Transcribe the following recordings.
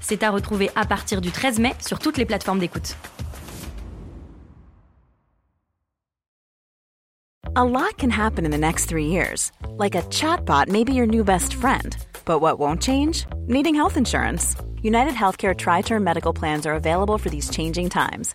C'est à retrouver à partir du 13 mai sur toutes les plateformes d'écoute. A lot can happen in the next three years. Like a chatbot may be your new best friend. But what won't change? Needing health insurance. United Healthcare Tri Term Medical Plans are available for these changing times.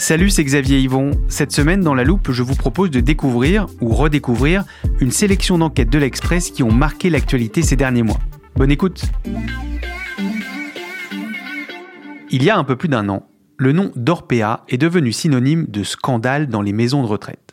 Salut, c'est Xavier Yvon. Cette semaine, dans la loupe, je vous propose de découvrir ou redécouvrir une sélection d'enquêtes de l'Express qui ont marqué l'actualité ces derniers mois. Bonne écoute Il y a un peu plus d'un an, le nom d'Orpea est devenu synonyme de scandale dans les maisons de retraite.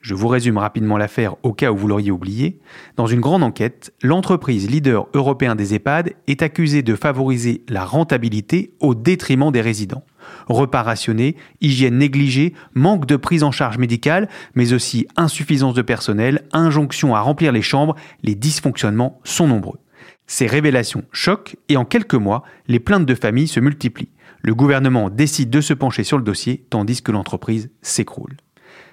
Je vous résume rapidement l'affaire au cas où vous l'auriez oublié. Dans une grande enquête, l'entreprise leader européen des EHPAD est accusée de favoriser la rentabilité au détriment des résidents. Repas rationnés, hygiène négligée, manque de prise en charge médicale, mais aussi insuffisance de personnel, injonction à remplir les chambres, les dysfonctionnements sont nombreux. Ces révélations choquent et en quelques mois, les plaintes de famille se multiplient. Le gouvernement décide de se pencher sur le dossier tandis que l'entreprise s'écroule.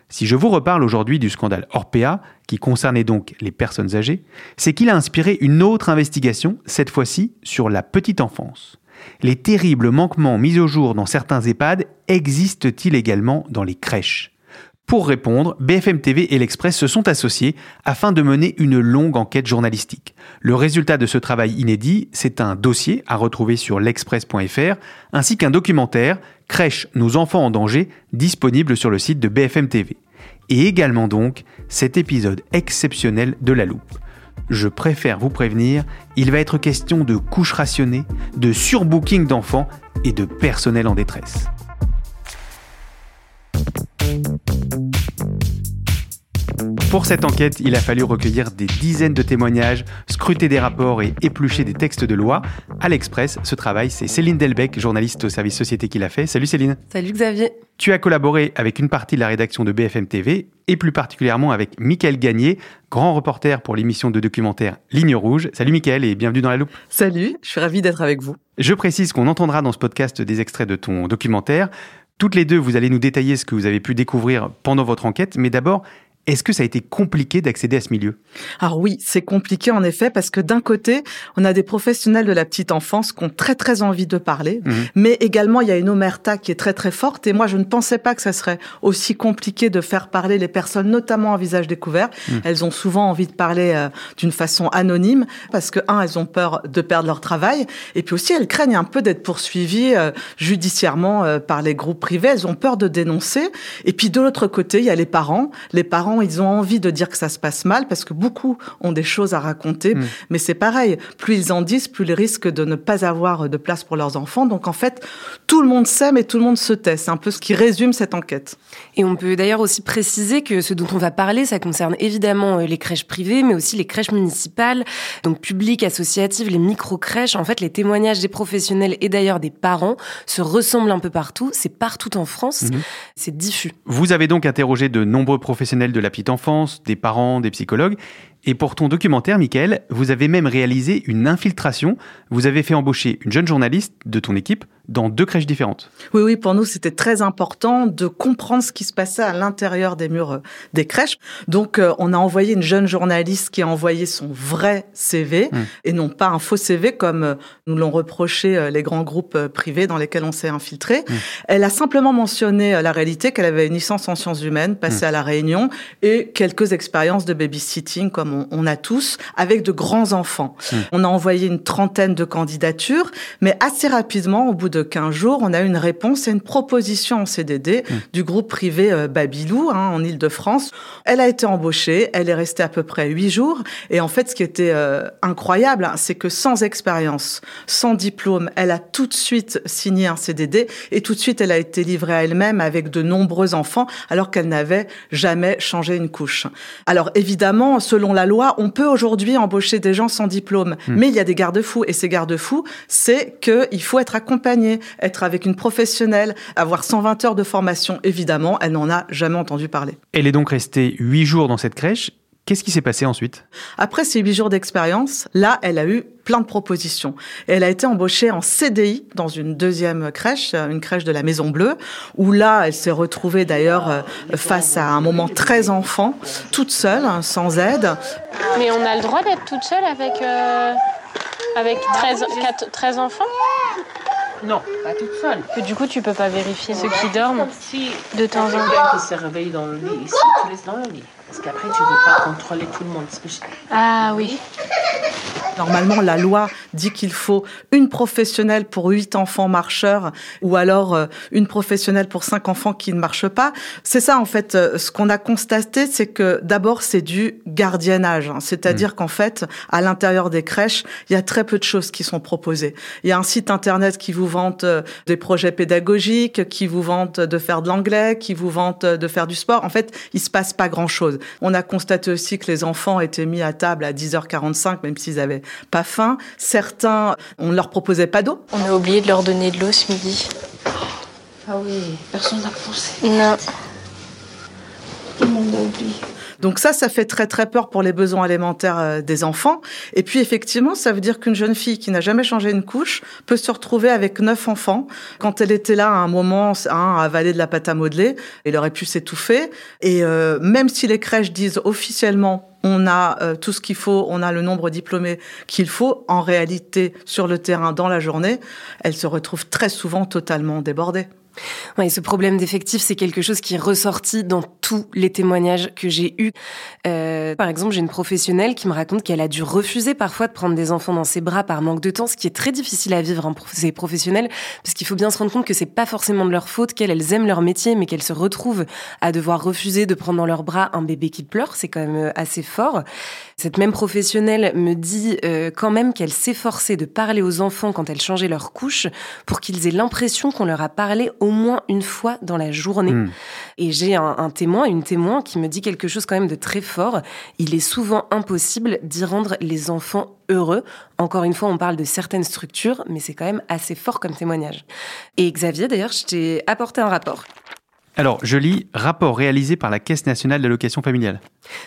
Si je vous reparle aujourd'hui du scandale Orpea, qui concernait donc les personnes âgées, c'est qu'il a inspiré une autre investigation, cette fois-ci sur la petite enfance. Les terribles manquements mis au jour dans certains EHPAD existent-ils également dans les crèches? Pour répondre, BFM TV et l'Express se sont associés afin de mener une longue enquête journalistique. Le résultat de ce travail inédit, c'est un dossier à retrouver sur l'express.fr, ainsi qu'un documentaire, Crèche Nos enfants en danger, disponible sur le site de BFM TV. Et également donc cet épisode exceptionnel de La Loupe je préfère vous prévenir, il va être question de couches rationnées, de surbooking d'enfants et de personnel en détresse. Pour cette enquête, il a fallu recueillir des dizaines de témoignages, scruter des rapports et éplucher des textes de loi. À l'Express, ce travail, c'est Céline Delbecq, journaliste au service société qui l'a fait. Salut Céline. Salut Xavier. Tu as collaboré avec une partie de la rédaction de BFM TV et plus particulièrement avec Mickaël Gagné, grand reporter pour l'émission de documentaire Ligne Rouge. Salut Mickaël et bienvenue dans la loupe. Salut, je suis ravi d'être avec vous. Je précise qu'on entendra dans ce podcast des extraits de ton documentaire. Toutes les deux, vous allez nous détailler ce que vous avez pu découvrir pendant votre enquête, mais d'abord, est-ce que ça a été compliqué d'accéder à ce milieu? Alors oui, c'est compliqué en effet parce que d'un côté, on a des professionnels de la petite enfance qui ont très très envie de parler, mhm. mais également il y a une omerta qui est très très forte et moi je ne pensais pas que ça serait aussi compliqué de faire parler les personnes, notamment en visage découvert. Mhm. Elles ont souvent envie de parler euh, d'une façon anonyme parce que un, elles ont peur de perdre leur travail et puis aussi elles craignent un peu d'être poursuivies euh, judiciairement euh, par les groupes privés. Elles ont peur de dénoncer et puis de l'autre côté, il y a les parents, les parents ils ont envie de dire que ça se passe mal parce que beaucoup ont des choses à raconter. Mm. Mais c'est pareil, plus ils en disent, plus ils risquent de ne pas avoir de place pour leurs enfants. Donc en fait, tout le monde sait, mais tout le monde se tait. C'est un peu ce qui résume cette enquête. Et on peut d'ailleurs aussi préciser que ce dont on va parler, ça concerne évidemment euh, les crèches privées, mais aussi les crèches municipales, donc publiques, associatives, les micro-crèches. En fait, les témoignages des professionnels et d'ailleurs des parents se ressemblent un peu partout. C'est partout en France. Mm-hmm. C'est diffus. Vous avez donc interrogé de nombreux professionnels de la petite enfance, des parents, des psychologues. Et pour ton documentaire, Michael, vous avez même réalisé une infiltration. Vous avez fait embaucher une jeune journaliste de ton équipe dans deux crèches différentes. Oui, oui, pour nous, c'était très important de comprendre ce qui se passait à l'intérieur des murs euh, des crèches. Donc, euh, on a envoyé une jeune journaliste qui a envoyé son vrai CV mmh. et non pas un faux CV comme euh, nous l'ont reproché les grands groupes privés dans lesquels on s'est infiltré. Mmh. Elle a simplement mentionné la réalité qu'elle avait une licence en sciences humaines passée mmh. à La Réunion et quelques expériences de babysitting comme on, a tous, avec de grands enfants. Mmh. On a envoyé une trentaine de candidatures, mais assez rapidement, au bout de 15 jours, on a eu une réponse et une proposition en CDD mmh. du groupe privé euh, Babylou hein, en Ile-de-France. Elle a été embauchée, elle est restée à peu près huit jours. Et en fait, ce qui était euh, incroyable, hein, c'est que sans expérience, sans diplôme, elle a tout de suite signé un CDD et tout de suite, elle a été livrée à elle-même avec de nombreux enfants, alors qu'elle n'avait jamais changé une couche. Alors évidemment, selon la loi, on peut aujourd'hui embaucher des gens sans diplôme, hmm. mais il y a des garde-fous et ces garde-fous, c'est qu'il faut être accompagné, être avec une professionnelle, avoir 120 heures de formation. Évidemment, elle n'en a jamais entendu parler. Elle est donc restée huit jours dans cette crèche Qu'est-ce qui s'est passé ensuite? Après ces huit jours d'expérience, là, elle a eu plein de propositions. Et elle a été embauchée en CDI dans une deuxième crèche, une crèche de la Maison Bleue, où là, elle s'est retrouvée d'ailleurs euh, face à un moment très enfant, toute seule, hein, sans aide. Mais on a le droit d'être toute seule avec, euh, avec 13, 13 enfants? Non, pas toute seule. du coup, tu peux pas vérifier ceux qui dorment de temps en temps. qui se réveille dans le lit, ici, tu laisses dans le lit. Parce qu'après, tu ne veux pas contrôler tout le monde. Ah oui. Normalement, la loi dit qu'il faut une professionnelle pour huit enfants marcheurs ou alors euh, une professionnelle pour cinq enfants qui ne marchent pas. C'est ça, en fait, euh, ce qu'on a constaté, c'est que d'abord, c'est du gardiennage. Hein. C'est-à-dire mmh. qu'en fait, à l'intérieur des crèches, il y a très peu de choses qui sont proposées. Il y a un site internet qui vous vante euh, des projets pédagogiques, qui vous vante de faire de l'anglais, qui vous vante de faire du sport. En fait, il se passe pas grand-chose. On a constaté aussi que les enfants étaient mis à table à 10h45, même s'ils n'avaient pas faim. Certains, on ne leur proposait pas d'eau. On a oublié de leur donner de l'eau ce midi. Ah oui, personne n'a pensé. Non. Tout le monde a oublié. Donc ça, ça fait très très peur pour les besoins alimentaires euh, des enfants. Et puis effectivement, ça veut dire qu'une jeune fille qui n'a jamais changé une couche peut se retrouver avec neuf enfants. Quand elle était là à un moment, hein, à avaler de la pâte à modeler, elle aurait pu s'étouffer. Et euh, même si les crèches disent officiellement on a euh, tout ce qu'il faut, on a le nombre diplômés qu'il faut. En réalité, sur le terrain, dans la journée, elle se retrouve très souvent totalement débordée. Ouais, ce problème d'effectif, c'est quelque chose qui est ressorti dans tous les témoignages que j'ai eus. Euh, par exemple, j'ai une professionnelle qui me raconte qu'elle a dû refuser parfois de prendre des enfants dans ses bras par manque de temps, ce qui est très difficile à vivre en ces professionnels, parce qu'il faut bien se rendre compte que c'est pas forcément de leur faute, qu'elles aiment leur métier, mais qu'elles se retrouvent à devoir refuser de prendre dans leurs bras un bébé qui pleure. C'est quand même euh, assez fort. Cette même professionnelle me dit euh, quand même qu'elle s'efforçait de parler aux enfants quand elles changeaient leur couche pour qu'ils aient l'impression qu'on leur a parlé au moins une fois dans la journée. Hmm. Et j'ai un, un, témoin, une témoin qui me dit quelque chose quand même de très fort. Il est souvent impossible d'y rendre les enfants heureux. Encore une fois, on parle de certaines structures, mais c'est quand même assez fort comme témoignage. Et Xavier, d'ailleurs, je t'ai apporté un rapport. Alors, je lis rapport réalisé par la Caisse nationale d'allocation familiale.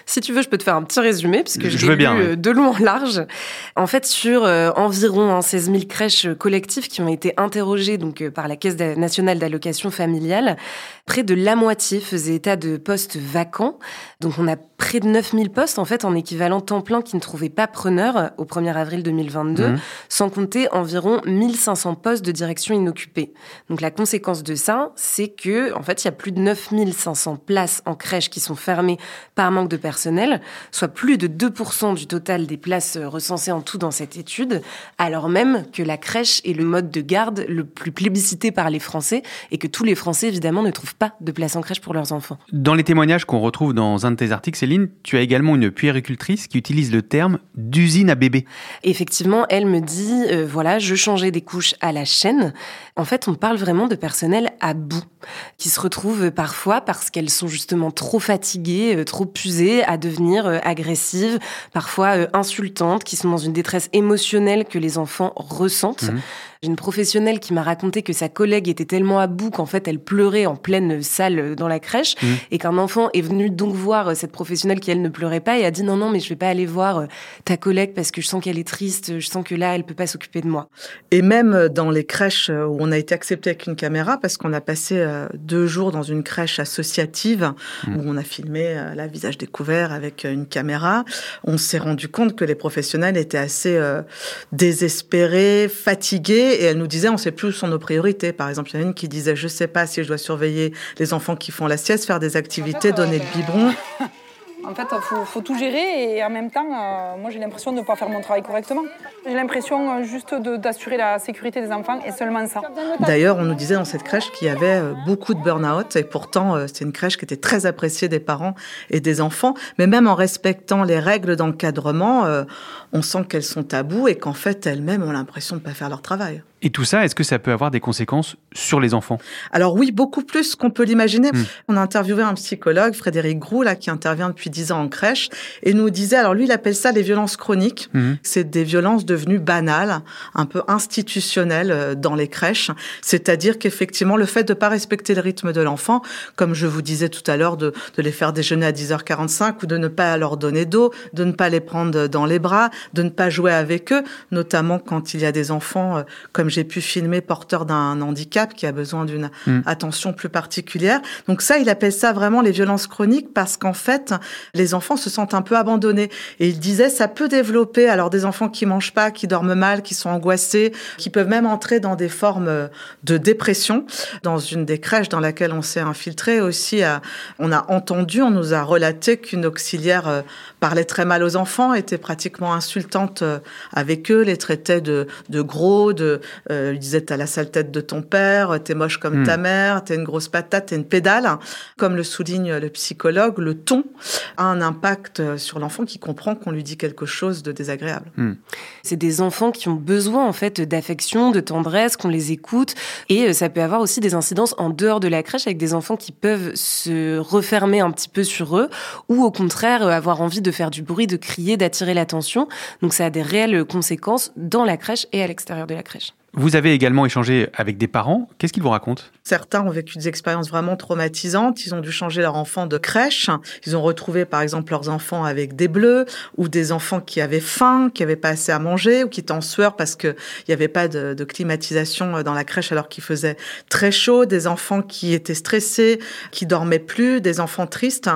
Si tu veux, je peux te faire un petit résumé, puisque je, je l'ai lu euh, de long en large. En fait, sur euh, environ 16 hein, 000 crèches collectives qui ont été interrogées donc euh, par la Caisse nationale d'allocation familiale, près de la moitié faisait état de postes vacants. Donc, on a près de 9 000 postes, en fait, en équivalent temps plein qui ne trouvaient pas preneur au 1er avril 2022, mmh. sans compter environ 1500 postes de direction inoccupés. Donc, la conséquence de ça, c'est que, en fait, il y a plus de 9500 places en crèche qui sont fermées par manque de personnel, soit plus de 2% du total des places recensées en tout dans cette étude, alors même que la crèche est le mode de garde le plus plébiscité par les Français et que tous les Français, évidemment, ne trouvent pas de place en crèche pour leurs enfants. Dans les témoignages qu'on retrouve dans un de tes articles, Céline, tu as également une puéricultrice qui utilise le terme d'usine à bébé. Effectivement, elle me dit, euh, voilà, je changeais des couches à la chaîne. En fait, on parle vraiment de personnel à bout, qui se retrouve parfois parce qu'elles sont justement trop fatiguées, euh, trop usées à devenir euh, agressives, parfois insultantes, qui sont dans une détresse émotionnelle que les enfants ressentent. Mmh. J'ai une professionnelle qui m'a raconté que sa collègue était tellement à bout qu'en fait elle pleurait en pleine salle dans la crèche mmh. et qu'un enfant est venu donc voir cette professionnelle qui elle ne pleurait pas et a dit non non mais je vais pas aller voir ta collègue parce que je sens qu'elle est triste, je sens que là elle peut pas s'occuper de moi. Et même dans les crèches où on a été accepté avec une caméra parce qu'on a passé deux jours dans une crèche associative mmh. où on a filmé euh, la visage découvert avec euh, une caméra. On s'est rendu compte que les professionnels étaient assez euh, désespérés, fatigués et elles nous disaient on sait plus où sont nos priorités. Par exemple, il y en a une qui disait je sais pas si je dois surveiller les enfants qui font la sieste, faire des activités, donner le biberon. En fait, il faut, tout gérer et en même temps, euh, moi j'ai l'impression de ne pas faire mon travail correctement. J'ai l'impression euh, juste d'assurer la sécurité des enfants et seulement ça. D'ailleurs, on nous disait dans cette crèche qu'il y avait euh, beaucoup de burn-out et pourtant c'est une crèche qui était très appréciée des parents et des enfants. Mais même en respectant les règles d'encadrement, on sent qu'elles sont tabous et qu'en fait elles-mêmes ont l'impression de ne pas faire leur travail. Et tout ça, est-ce que ça peut avoir des conséquences sur les enfants? Alors oui, beaucoup plus qu'on peut l'imaginer. Hmm. On a interviewé un psychologue, Frédéric Groux, là, qui intervient depuis 10 ans en crèche, et nous disait, alors lui, il appelle ça les violences chroniques. Hmm. C'est des violences devenues banales, un peu institutionnelles euh, dans les crèches. C'est-à-dire qu'effectivement, le fait de ne pas respecter le rythme de l'enfant, comme je vous disais tout à l'heure, de, de les faire déjeuner à 10h45 ou de ne pas leur donner d'eau, de ne pas les prendre dans les bras, de ne pas jouer avec eux, notamment quand il y a des enfants, euh, comme j'ai pu filmer, porteur d'un handicap qui a besoin d'une mm. attention plus particulière. Donc ça, il appelle ça vraiment les violences chroniques parce qu'en fait, les enfants se sentent un peu abandonnés. Et il disait, ça peut développer alors des enfants qui mangent pas, qui dorment mal, qui sont angoissés, qui peuvent même entrer dans des formes de dépression. Dans une des crèches dans laquelle on s'est infiltré aussi, euh, on a entendu, on nous a relaté qu'une auxiliaire euh, parlait très mal aux enfants, était pratiquement insultante euh, avec eux, les traitait de, de gros, de, euh, lui disait t'as la sale tête de ton père, t'es moche comme ta hmm. mère, t'es une grosse patate, t'es une pédale. Comme le souligne le psychologue, le ton a un impact sur l'enfant qui comprend qu'on lui dit quelque chose de désagréable. Hmm. C'est des enfants qui ont besoin en fait d'affection, de tendresse, qu'on les écoute, et euh, ça peut avoir aussi des incidences en dehors de la crèche avec des enfants qui peuvent se refermer un petit peu sur eux, ou au contraire euh, avoir envie de faire du bruit, de crier, d'attirer l'attention. Donc ça a des réelles conséquences dans la crèche et à l'extérieur de la crèche. Vous avez également échangé avec des parents. Qu'est-ce qu'ils vous racontent? Certains ont vécu des expériences vraiment traumatisantes. Ils ont dû changer leur enfant de crèche. Ils ont retrouvé, par exemple, leurs enfants avec des bleus ou des enfants qui avaient faim, qui n'avaient pas assez à manger ou qui étaient en sueur parce qu'il n'y avait pas de, de, climatisation dans la crèche alors qu'il faisait très chaud. Des enfants qui étaient stressés, qui dormaient plus, des enfants tristes.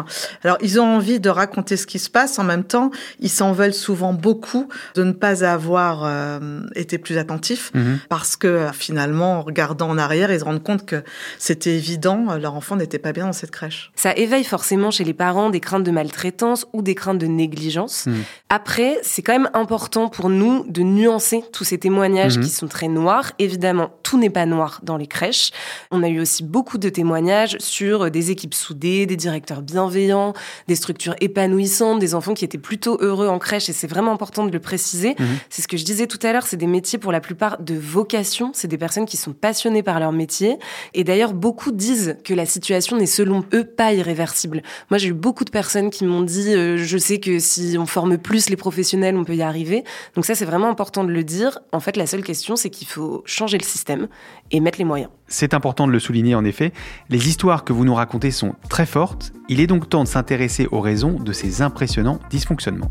Alors, ils ont envie de raconter ce qui se passe. En même temps, ils s'en veulent souvent beaucoup de ne pas avoir euh, été plus attentifs. Mhm parce que finalement, en regardant en arrière, ils se rendent compte que c'était évident, leur enfant n'était pas bien dans cette crèche. Ça éveille forcément chez les parents des craintes de maltraitance ou des craintes de négligence. Hmm. Après, c'est quand même important pour nous de nuancer tous ces témoignages hmm. qui sont très noirs. Évidemment, tout n'est pas noir dans les crèches. On a eu aussi beaucoup de témoignages sur des équipes soudées, des directeurs bienveillants, des structures épanouissantes, des enfants qui étaient plutôt heureux en crèche et c'est vraiment important de le préciser. Hmm. C'est ce que je disais tout à l'heure, c'est des métiers pour la plupart de vocation, c'est des personnes qui sont passionnées par leur métier. Et d'ailleurs, beaucoup disent que la situation n'est selon eux pas irréversible. Moi, j'ai eu beaucoup de personnes qui m'ont dit, euh, je sais que si on forme plus les professionnels, on peut y arriver. Donc ça, c'est vraiment important de le dire. En fait, la seule question, c'est qu'il faut changer le système et mettre les moyens. C'est important de le souligner en effet. Les histoires que vous nous racontez sont très fortes. Il est donc temps de s'intéresser aux raisons de ces impressionnants dysfonctionnements.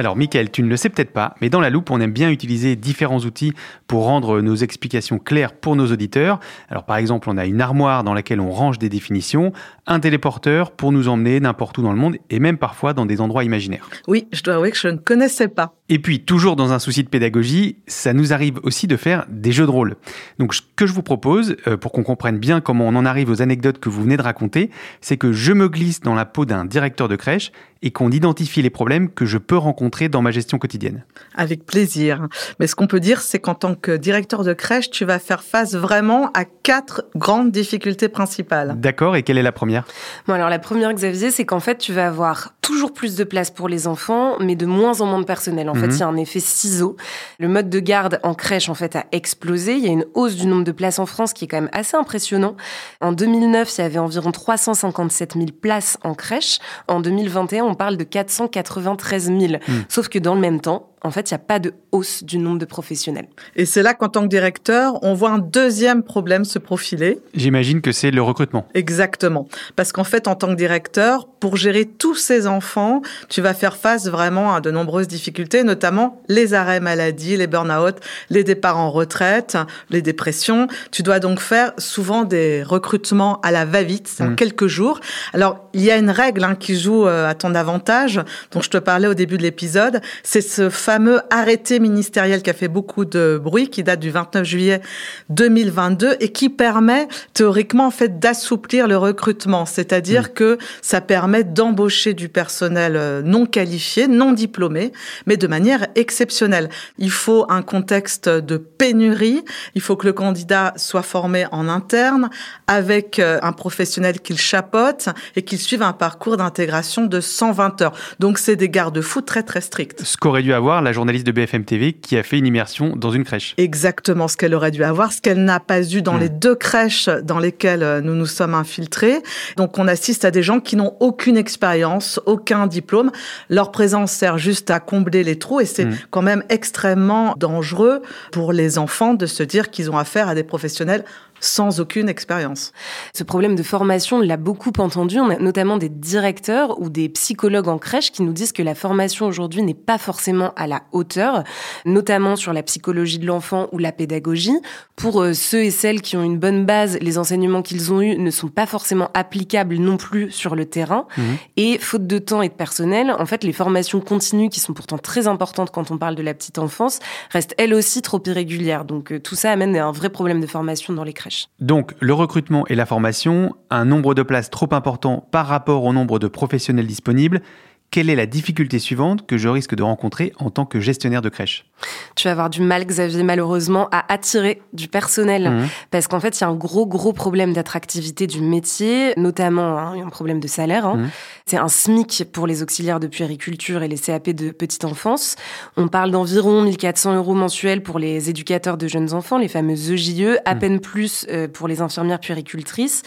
Alors, Michael, tu ne le sais peut-être pas, mais dans la loupe, on aime bien utiliser différents outils pour rendre nos explications claires pour nos auditeurs. Alors, par exemple, on a une armoire dans laquelle on range des définitions, un téléporteur pour nous emmener n'importe où dans le monde et même parfois dans des endroits imaginaires. Oui, je dois avouer que je ne connaissais pas. Et puis, toujours dans un souci de pédagogie, ça nous arrive aussi de faire des jeux de rôle. Donc, ce que je vous propose, euh, pour qu'on comprenne bien comment on en arrive aux anecdotes que vous venez de raconter, c'est que je me glisse dans la peau d'un directeur de crèche et qu'on identifie les problèmes que je peux rencontrer dans ma gestion quotidienne. Avec plaisir. Mais ce qu'on peut dire, c'est qu'en tant que directeur de crèche, tu vas faire face vraiment à quatre grandes difficultés principales. D'accord, et quelle est la première? Bon, alors la première, Xavier, c'est qu'en fait, tu vas avoir toujours plus de place pour les enfants, mais de moins en moins de personnel. En fait, mhm. il y a un effet ciseau. Le mode de garde en crèche, en fait, a explosé. Il y a une hausse du nombre de places en France qui est quand même assez impressionnant. En 2009, il y avait environ 357 000 places en crèche. En 2021, on parle de 493 000. Hmm. Sauf que dans le même temps, en fait, il n'y a pas de hausse du nombre de professionnels. Et c'est là qu'en tant que directeur, on voit un deuxième problème se profiler. J'imagine que c'est le recrutement. Exactement. Parce qu'en fait, en tant que directeur, pour gérer tous ces enfants, tu vas faire face vraiment à de nombreuses difficultés, notamment les arrêts maladie, les burn-out, les départs en retraite, les dépressions. Tu dois donc faire souvent des recrutements à la va-vite, en mmh. quelques jours. Alors, il y a une règle hein, qui joue euh, à ton avantage, dont je te parlais au début de l'épisode. C'est ce fameux arrêté ministériel qui a fait beaucoup de bruit, qui date du 29 juillet 2022 et qui permet théoriquement en fait d'assouplir le recrutement. C'est-à-dire mmh. que ça permet d'embaucher du personnel euh, non qualifié, non diplômé, mais de manière exceptionnelle. Il faut un contexte de pénurie. Il faut que le candidat soit formé en interne avec euh, un professionnel qu'il chapote et qu'il suive un parcours d'intégration de 120 heures. Donc c'est des garde-fous très très stricts. Ce qu'aurait dû avoir la journaliste de BFM TV qui a fait une immersion dans une crèche. Exactement ce qu'elle aurait dû avoir, ce qu'elle n'a pas eu dans hmm. les deux crèches dans lesquelles euh, nous nous sommes infiltrés. Donc on assiste à des gens qui n'ont aucune expérience, aucun diplôme. Leur présence sert juste à combler les trous et c'est hmm. quand même extrêmement dangereux pour les enfants de se dire qu'ils ont affaire à des professionnels sans aucune expérience. Ce problème de formation, on l'a beaucoup entendu. On a notamment des directeurs ou des psychologues en crèche qui nous disent que la formation aujourd'hui n'est pas forcément à la hauteur, notamment sur la psychologie de l'enfant ou la pédagogie. Pour euh, ceux et celles qui ont une bonne base, les enseignements qu'ils ont eus ne sont pas forcément applicables non plus sur le terrain. Mmh. Et faute de temps et de personnel, en fait, les formations continues, qui sont pourtant très importantes quand on parle de la petite enfance, restent elles aussi trop irrégulières. Donc euh, tout ça amène à un vrai problème de formation dans les crèches. Donc, le recrutement et la formation, un nombre de places trop important par rapport au nombre de professionnels disponibles, quelle est la difficulté suivante que je risque de rencontrer en tant que gestionnaire de crèche? Tu vas avoir du mal, Xavier, malheureusement, à attirer du personnel. Mmh. Parce qu'en fait, il y a un gros, gros problème d'attractivité du métier, notamment hein, un problème de salaire. Hein. Mmh. C'est un SMIC pour les auxiliaires de puériculture et les CAP de petite enfance. On parle d'environ 1400 euros mensuels pour les éducateurs de jeunes enfants, les fameuses EJE, à mmh. peine plus euh, pour les infirmières puéricultrices.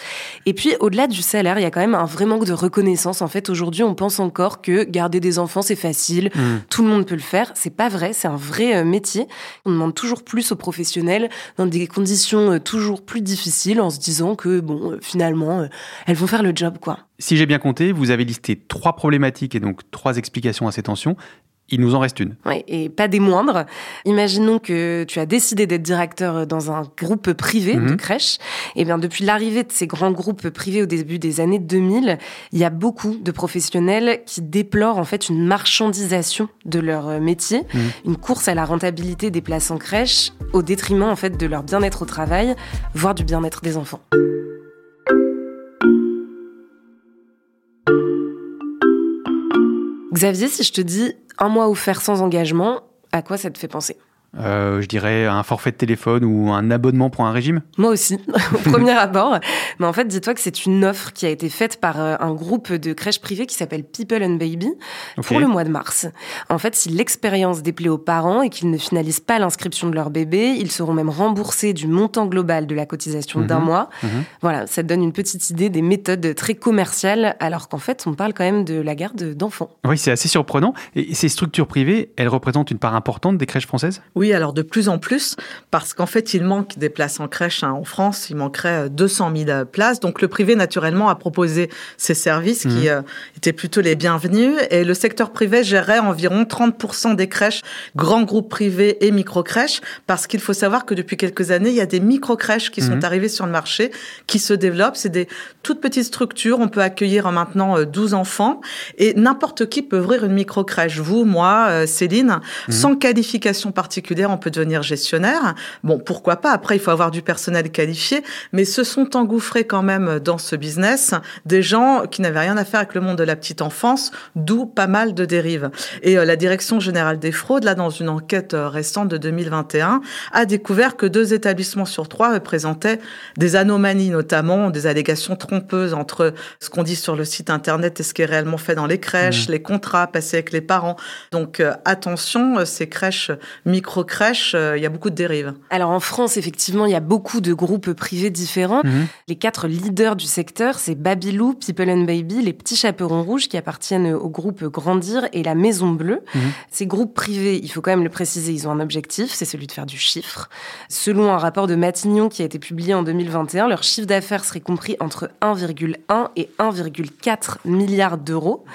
Et puis, au-delà du salaire, il y a quand même un vrai manque de reconnaissance. En fait, aujourd'hui, on pense encore que garder des enfants c'est facile, mm. tout le monde peut le faire. C'est pas vrai, c'est un vrai euh, métier. On demande toujours plus aux professionnels dans des conditions euh, toujours plus difficiles en se disant que bon, euh, finalement, elles vont faire le job quoi. Si j'ai bien compté, vous avez listé trois problématiques et donc trois explications à ces tensions. Il nous en reste une. Oui, et pas des moindres. Imaginons que tu as décidé d'être directeur dans un groupe privé de mhm. crèche. Et eh bien, depuis l'arrivée de ces grands groupes privés au début des années 2000, il y a beaucoup de professionnels qui déplorent en fait une marchandisation de leur métier, mhm. une course à la rentabilité des places en crèche au détriment en fait de leur bien-être au travail, voire du bien-être des enfants. Xavier, si je te dis un mois offert sans engagement, à quoi ça te fait penser? Euh, je dirais un forfait de téléphone ou un abonnement pour un régime Moi aussi, au premier abord. Mais en fait, dis-toi que c'est une offre qui a été faite par euh, un groupe de crèches privées qui s'appelle People and Baby pour le mois de mars. En fait, si l'expérience déplaît aux parents et qu'ils ne finalisent pas l'inscription de leur bébé, ils seront même remboursés du montant global de la cotisation d'un mhm. mois. Mhm. Voilà, ça te donne une petite idée des méthodes très commerciales, alors qu'en fait, on parle quand même de la garde d'enfants. Oui, c'est assez surprenant. Et ces structures privées, elles représentent une part importante des crèches françaises? oui, alors de plus en plus, parce qu'en fait, il manque des places en crèche hein. en France. Il manquerait 200 euh, 000 euh, places. Donc le privé, naturellement, a proposé ces services qui mmh. euh, étaient plutôt les bienvenus. Et le secteur privé gérait environ 30% des crèches, grands groupes privés et micro-crèches, parce qu'il faut savoir que depuis quelques années, il y a des micro-crèches qui sont mmh. arrivées sur le marché, qui se développent. C'est des toutes petites structures. On peut accueillir maintenant 12 enfants. Et n'importe qui peut ouvrir une micro-crèche. Vous, moi, Céline, mmh. sans qualification particulière, on peut devenir gestionnaire. Bon, pourquoi pas? Après, il faut avoir du personnel qualifié, mais se sont engouffrés quand même dans ce business des gens qui n'avaient rien à faire avec le monde de la petite enfance, d'où pas mal de dérives. Et euh, la Direction générale des fraudes, là, dans une enquête euh, récente de 2021, a découvert que deux établissements sur trois présentaient des anomalies, notamment des allégations trompeuses entre ce qu'on dit sur le site internet et ce qui est réellement fait dans les crèches, mmh. les contrats passés avec les parents. Donc euh, attention, ces crèches micro micro-crèches, il y a beaucoup de dérives. Alors en France, effectivement, il y a beaucoup de groupes privés différents. Mhm. Les quatre leaders du secteur, c'est Babylou, People and Baby, les Petits Chaperons Rouges qui appartiennent au groupe Grandir et la Maison Bleue. Mhm. Ces groupes privés, il faut quand même le préciser, ils ont un objectif, c'est celui de faire du chiffre. Selon un rapport de Matignon qui a été publié en 2021, leur chiffre d'affaires serait compris entre 1,1 et 1,4 milliard d'euros.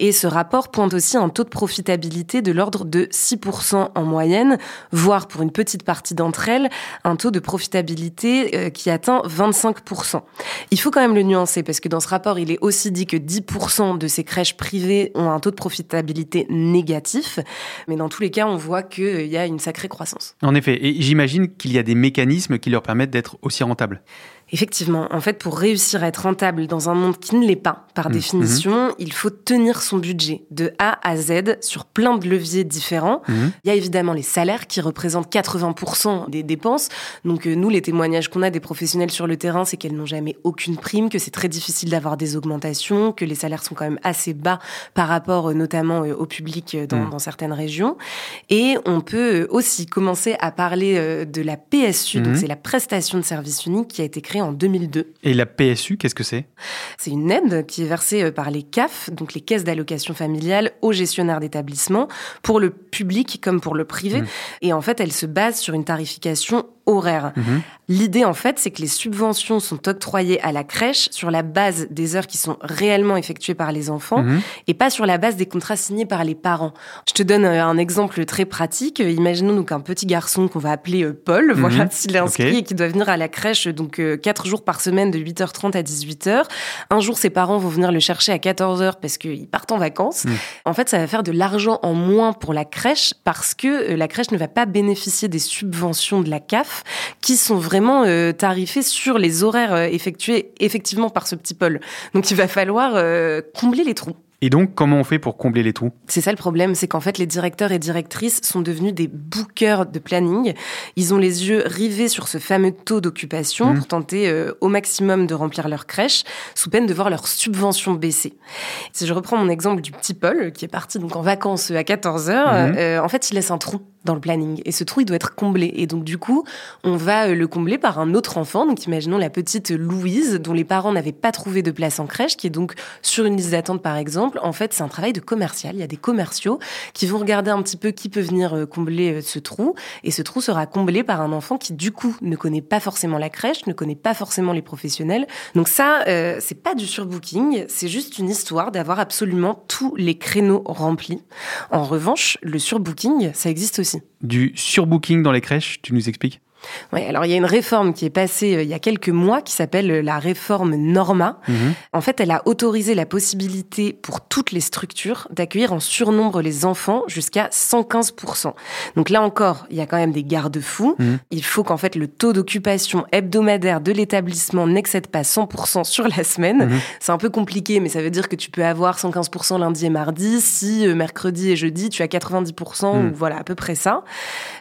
Et ce rapport pointe aussi un taux de profitabilité de l'ordre de 6% en moyenne, voire pour une petite partie d'entre elles, un taux de profitabilité euh, qui atteint 25%. Il faut quand même le nuancer parce que dans ce rapport, il est aussi dit que 10% de ces crèches privées ont un taux de profitabilité négatif. Mais dans tous les cas, on voit qu'il y a une sacrée croissance. En effet, et j'imagine qu'il y a des mécanismes qui leur permettent d'être aussi rentables. Effectivement, en fait, pour réussir à être rentable dans un monde qui ne l'est pas, par mmh. définition, mmh. il faut tenir son budget de A à Z sur plein de leviers différents. Mmh. Il y a évidemment les salaires qui représentent 80% des dépenses. Donc euh, nous, les témoignages qu'on a des professionnels sur le terrain, c'est qu'elles n'ont jamais aucune prime, que c'est très difficile d'avoir des augmentations, que les salaires sont quand même assez bas par rapport euh, notamment euh, au public dans, dans, certaines régions. Et on peut aussi commencer à parler de la PSU, donc c'est la prestation de service unique qui a été créée en 2002. Et la PSU, qu'est-ce que c'est? C'est une aide qui est versée euh, par les CAF, donc les caisses d'allocation familiale, aux gestionnaires d'établissements, pour le public comme pour le privé. Mmh. Et en fait, elle se base sur une tarification horaire. Mhm. L'idée, en fait, c'est que les subventions sont octroyées à la crèche sur la base des heures qui sont réellement effectuées par les enfants mhm. et pas sur la base des contrats signés par les parents. Je te donne euh, un exemple très pratique. Imaginons donc un petit garçon qu'on va appeler euh, Paul, mhm. voilà, s'il est inscrit et qui doit venir à la crèche donc euh, quatre jours par semaine de 8h30 à 18h. Un jour, ses parents vont venir le chercher à 14h parce qu'ils partent en vacances. En fait, ça va faire de l'argent en moins pour la crèche parce que la crèche ne va pas bénéficier des subventions de la CAF qui sont vraiment euh, tarifés sur les horaires euh, effectués effectivement par ce petit Paul. Donc il va falloir euh, combler les trous. Et donc, comment on fait pour combler les trous? C'est ça le problème, c'est qu'en fait, les directeurs et directrices sont devenus des bookers de planning. Ils ont les yeux rivés sur ce fameux taux d'occupation mmh. pour tenter euh, au maximum de remplir leur crèche, sous peine de voir leur subvention baisser. Si je reprends mon exemple du petit Paul, qui est parti donc en vacances à 14 heures, mmh. euh, en fait, il laisse un trou le planning. Et ce trou, il doit être comblé. Et donc, du coup, on va euh, le combler par un autre enfant. Donc, imaginons la petite Louise, dont les parents n'avaient pas trouvé de place en crèche, qui est donc sur une liste d'attente, par exemple en fait, c'est un travail de commercial. Il y a des commerciaux qui vont regarder un petit peu qui peut venir euh, combler euh, ce trou. Et ce trou sera comblé par un enfant qui, du coup, ne connaît pas forcément la crèche, ne connaît pas forcément les professionnels. Donc ça, c'est pas du surbooking. C'est juste une histoire d'avoir absolument tous les créneaux remplis. En revanche, le surbooking, ça existe aussi. Du surbooking dans les crèches, tu nous expliques? Oui, alors il y a une réforme qui est passée euh, il y a quelques mois qui s'appelle euh, la réforme Norma. Mhm. En fait, elle a autorisé la possibilité pour toutes les structures d'accueillir en surnombre les enfants jusqu'à 115%. Donc là encore, il y a quand même des garde-fous. Mhm. Il faut qu'en fait le taux d'occupation hebdomadaire de l'établissement n'excède pas 100% sur la semaine. Mhm. C'est un peu compliqué, mais ça veut dire que tu peux avoir 115% lundi et mardi, si euh, mercredi et jeudi tu as 90% ou voilà à peu près ça.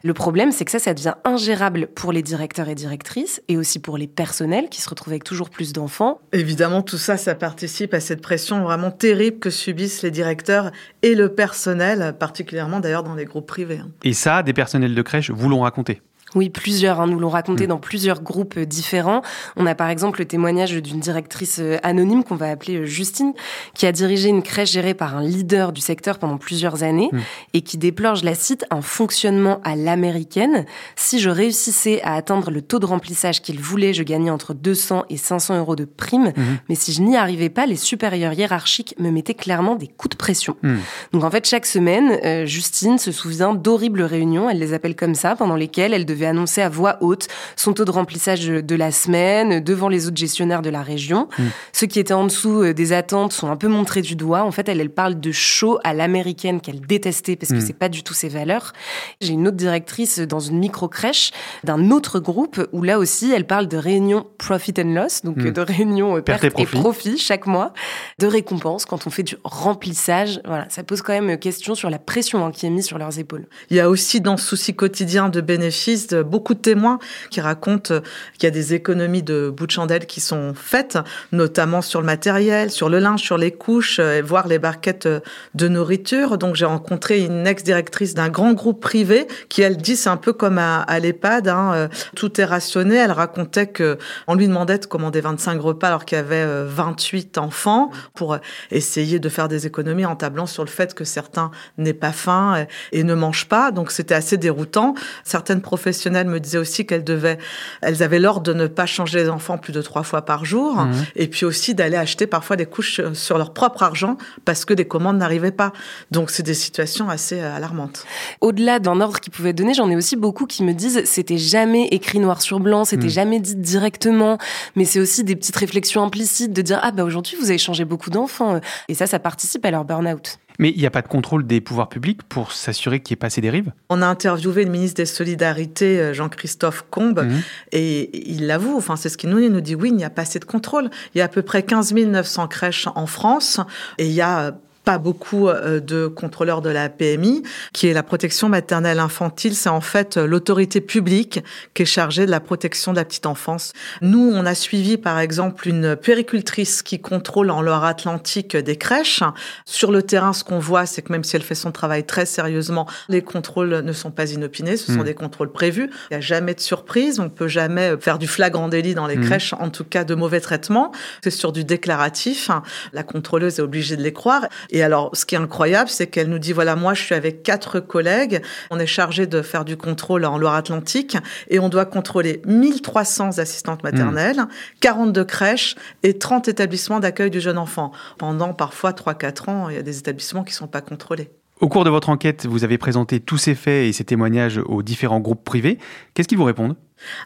Le problème, c'est que ça, ça devient ingérable pour les directeurs et directrices et aussi pour les personnels qui se retrouvent avec toujours plus d'enfants. Évidemment, tout ça, ça participe à cette pression vraiment terrible que subissent les directeurs et le personnel, particulièrement d'ailleurs dans les groupes privés. Hein. Et ça, des personnels de crèche vous l'ont raconté oui, plusieurs. Hein, nous l'ont raconté mm. dans plusieurs groupes euh, différents. On a par exemple le témoignage d'une directrice euh, anonyme qu'on va appeler euh, Justine, qui a dirigé une crèche gérée par un leader du secteur pendant plusieurs années mm. et qui déplore, je la cite, un fonctionnement à l'américaine. Si je réussissais à atteindre le taux de remplissage qu'il voulait, je gagnais entre 200 et 500 euros de prime. Mm-hmm. Mais si je n'y arrivais pas, les supérieurs hiérarchiques me mettaient clairement des coups de pression. Mm. Donc en fait, chaque semaine, Justine se souvient d'horribles réunions, elle les appelle comme ça, pendant lesquelles elle devait devait annoncer à voix haute son taux de remplissage de la semaine devant les autres gestionnaires de la région. Mm. Ceux qui étaient en dessous euh, des attentes sont un peu montrés du doigt. En fait, elle, elle parle de show à l'américaine qu'elle détestait parce que mm. c'est pas du tout ses valeurs. J'ai une autre directrice dans une micro-crèche d'un autre groupe où là aussi, elle parle de réunions profit and loss, donc mm. de réunions euh, perte, et, profit. chaque mois, de récompenses quand on fait du remplissage. Voilà, ça pose quand même question sur la pression hein, qui est mise sur leurs épaules. Il y a aussi dans ce souci quotidien de bénéfices beaucoup de témoins qui racontent qu'il y a des économies de bout de chandelle qui sont faites, notamment sur le matériel, sur le linge, sur les couches, voire les barquettes de nourriture. Donc j'ai rencontré une ex-directrice d'un grand groupe privé qui, elle dit, c'est un peu comme à, l'EHPAD, hein, tout est rationné. Elle racontait que on lui demandait de commander 25 repas alors qu'il y avait 28 enfants pour essayer de faire des économies en tablant sur le fait que certains n'aient pas faim et ne mangent pas. Donc c'était assez déroutant. Certaines professionnelles me disaient aussi qu'elles devaient, elles avaient l'ordre de ne pas changer les enfants plus de trois fois par jour, mmh. et puis aussi d'aller acheter parfois des couches sur leur propre argent parce que des commandes n'arrivaient pas. Donc c'est des situations assez euh, alarmantes. Au-delà d'un ordre qu'ils pouvaient donner, j'en ai aussi beaucoup qui me disent c'était jamais écrit noir sur blanc, c'était mmh. jamais dit directement, mais c'est aussi des petites réflexions implicites de dire ah bah aujourd'hui vous avez changé beaucoup d'enfants et ça ça participe à leur burn-out. Mais il n'y a pas de contrôle des pouvoirs publics pour s'assurer qu'il n'y ait pas ces dérives? On a interviewé le ministre des Solidarités, euh, Jean-Christophe Combe, mhm. et il l'avoue, enfin, c'est ce qu'il nous dit, il nous dit oui, il n'y a pas assez de contrôle. Il y a à peu près 15 900 crèches en France, et il y a pas beaucoup euh, de contrôleurs de la PMI, qui est la protection maternelle infantile. C'est en fait euh, l'autorité publique qui est chargée de la protection de la petite enfance. Nous, on a suivi par exemple une péricultrice qui contrôle en Loire-Atlantique des crèches. Sur le terrain, ce qu'on voit, c'est que même si elle fait son travail très sérieusement, les contrôles ne sont pas inopinés, ce sont hmm. des contrôles prévus. Il n'y a jamais de surprise, on peut jamais faire du flagrant délit dans les hmm. crèches, en tout cas de mauvais traitements. C'est sur du déclaratif. La contrôleuse est obligée de les croire. Et alors, ce qui est incroyable, c'est qu'elle nous dit, voilà, moi, je suis avec quatre collègues. On est chargé de faire du contrôle en Loire-Atlantique et on doit contrôler 1300 assistantes maternelles, 42 crèches et 30 établissements d'accueil du jeune enfant. Pendant parfois 3-4 ans, il y a des établissements qui ne sont pas contrôlés. Au cours de votre enquête, vous avez présenté tous ces faits et ces témoignages aux différents groupes privés. Qu'est-ce qu'ils vous répondent?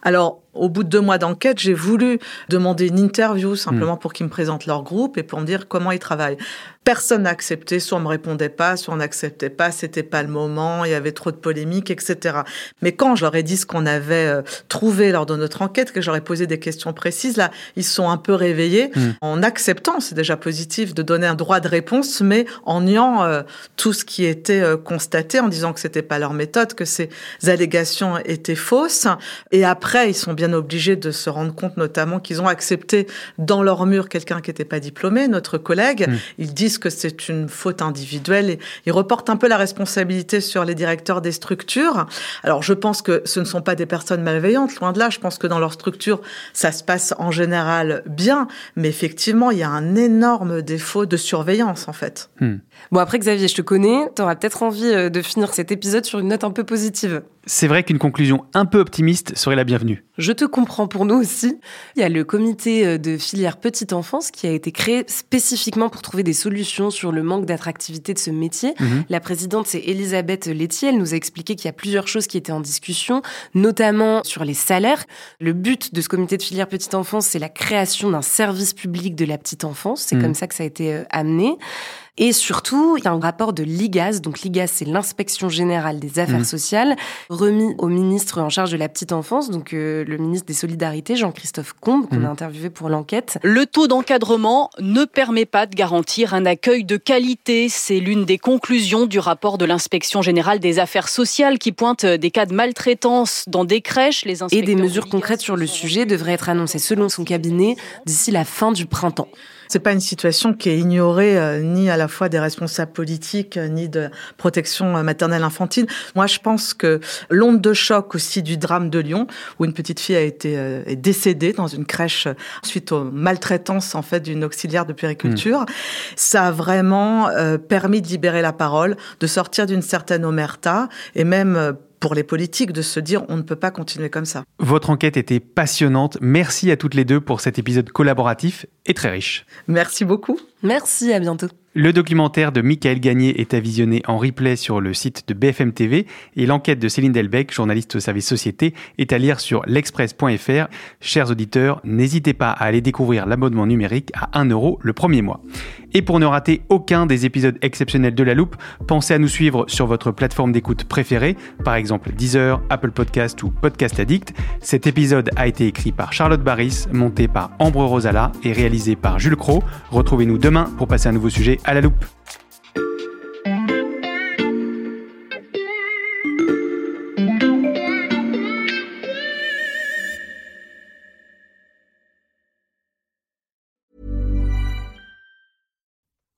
Alors, au bout de deux mois d'enquête, j'ai voulu demander une interview simplement hmm. pour qu'ils me présentent leur groupe et pour me dire comment ils travaillent. Personne n'a accepté, soit on me répondait pas, soit on n'acceptait pas, c'était pas le moment, il y avait trop de polémiques, etc. Mais quand je leur ai dit ce qu'on avait euh, trouvé lors de notre enquête, que j'aurais posé des questions précises, là, ils sont un peu réveillés hmm. en acceptant, c'est déjà positif, de donner un droit de réponse, mais en niant euh, tout ce qui était euh, constaté, en disant que c'était pas leur méthode, que ces allégations étaient fausses. Et après, ils sont bien obligés de se rendre compte, notamment, qu'ils ont accepté dans leur mur quelqu'un qui n'était pas diplômé, notre collègue. Hmm. Ils disent que c'est une faute individuelle et ils reportent un peu la responsabilité sur les directeurs des structures. Alors je pense que ce ne sont pas des personnes malveillantes, loin de là. Je pense que dans leur structure, ça se passe en général bien, mais effectivement, il y a un énorme défaut de surveillance en fait. Hmm. Bon après Xavier, je te connais, tu auras peut-être envie euh, de finir cet épisode sur une note un peu positive. C'est vrai qu'une conclusion un peu optimiste serait la bienvenue. Je te comprends pour nous aussi. Il y a le comité euh, de filière petite enfance qui a été créé spécifiquement pour trouver des solutions sur le manque d'attractivité de ce métier. Mhm. La présidente, c'est Elisabeth Laitier. Elle nous a expliqué qu'il y a plusieurs choses qui étaient en discussion, notamment sur les salaires. Le but de ce comité de filière petite enfance, c'est la création d'un service public de la petite enfance. C'est mhm. comme ça que ça a été euh, amené. Et surtout, il y a un rapport de l'IGAS. Donc l'IGAS, c'est l'inspection générale des affaires mhm. sociales, remis au ministre en charge de la petite enfance, donc euh, le ministre des Solidarités, Jean-Christophe Combe, qu'on a mhm. interviewé pour l'enquête. Le taux d'encadrement ne permet pas de garantir un accueil de qualité. C'est l'une des conclusions du rapport de l'inspection générale des affaires sociales qui pointe des cas de maltraitance dans des crèches. Les Et des mesures concrètes sur le sujet devraient être annoncées selon son cabinet d'ici la fin du printemps. C'est pas une situation qui est ignorée euh, ni à la fois des responsables politiques euh, ni de protection euh, maternelle infantile. Moi, je pense que l'onde de choc aussi du drame de Lyon, où une petite fille a été est décédée dans une crèche suite aux maltraitances en fait d'une auxiliaire de périculture, mmh. ça a vraiment permis de libérer la parole, de sortir d'une certaine omerta et même pour les politiques de se dire on ne peut pas continuer comme ça. Votre enquête était passionnante. Merci à toutes les deux pour cet épisode collaboratif et très riche. Merci beaucoup. Merci, à bientôt. Le documentaire de Michael Gagné est à visionner en replay sur le site de BFM TV et l'enquête de Céline Delbecq, journaliste au service société, est à lire sur l'express.fr. Chers auditeurs, n'hésitez pas à aller découvrir l'abonnement numérique à 1 euro le premier mois. Et pour ne rater aucun des épisodes exceptionnels de La Loupe, pensez à nous suivre sur votre plateforme d'écoute préférée, par exemple Deezer, Apple Podcast ou Podcast Addict. Cet épisode a été écrit par Charlotte Barris, monté par Ambre Rosala et réalisé par Jules Cro. Retrouvez-nous demain pour passer un nouveau sujet à la loupe.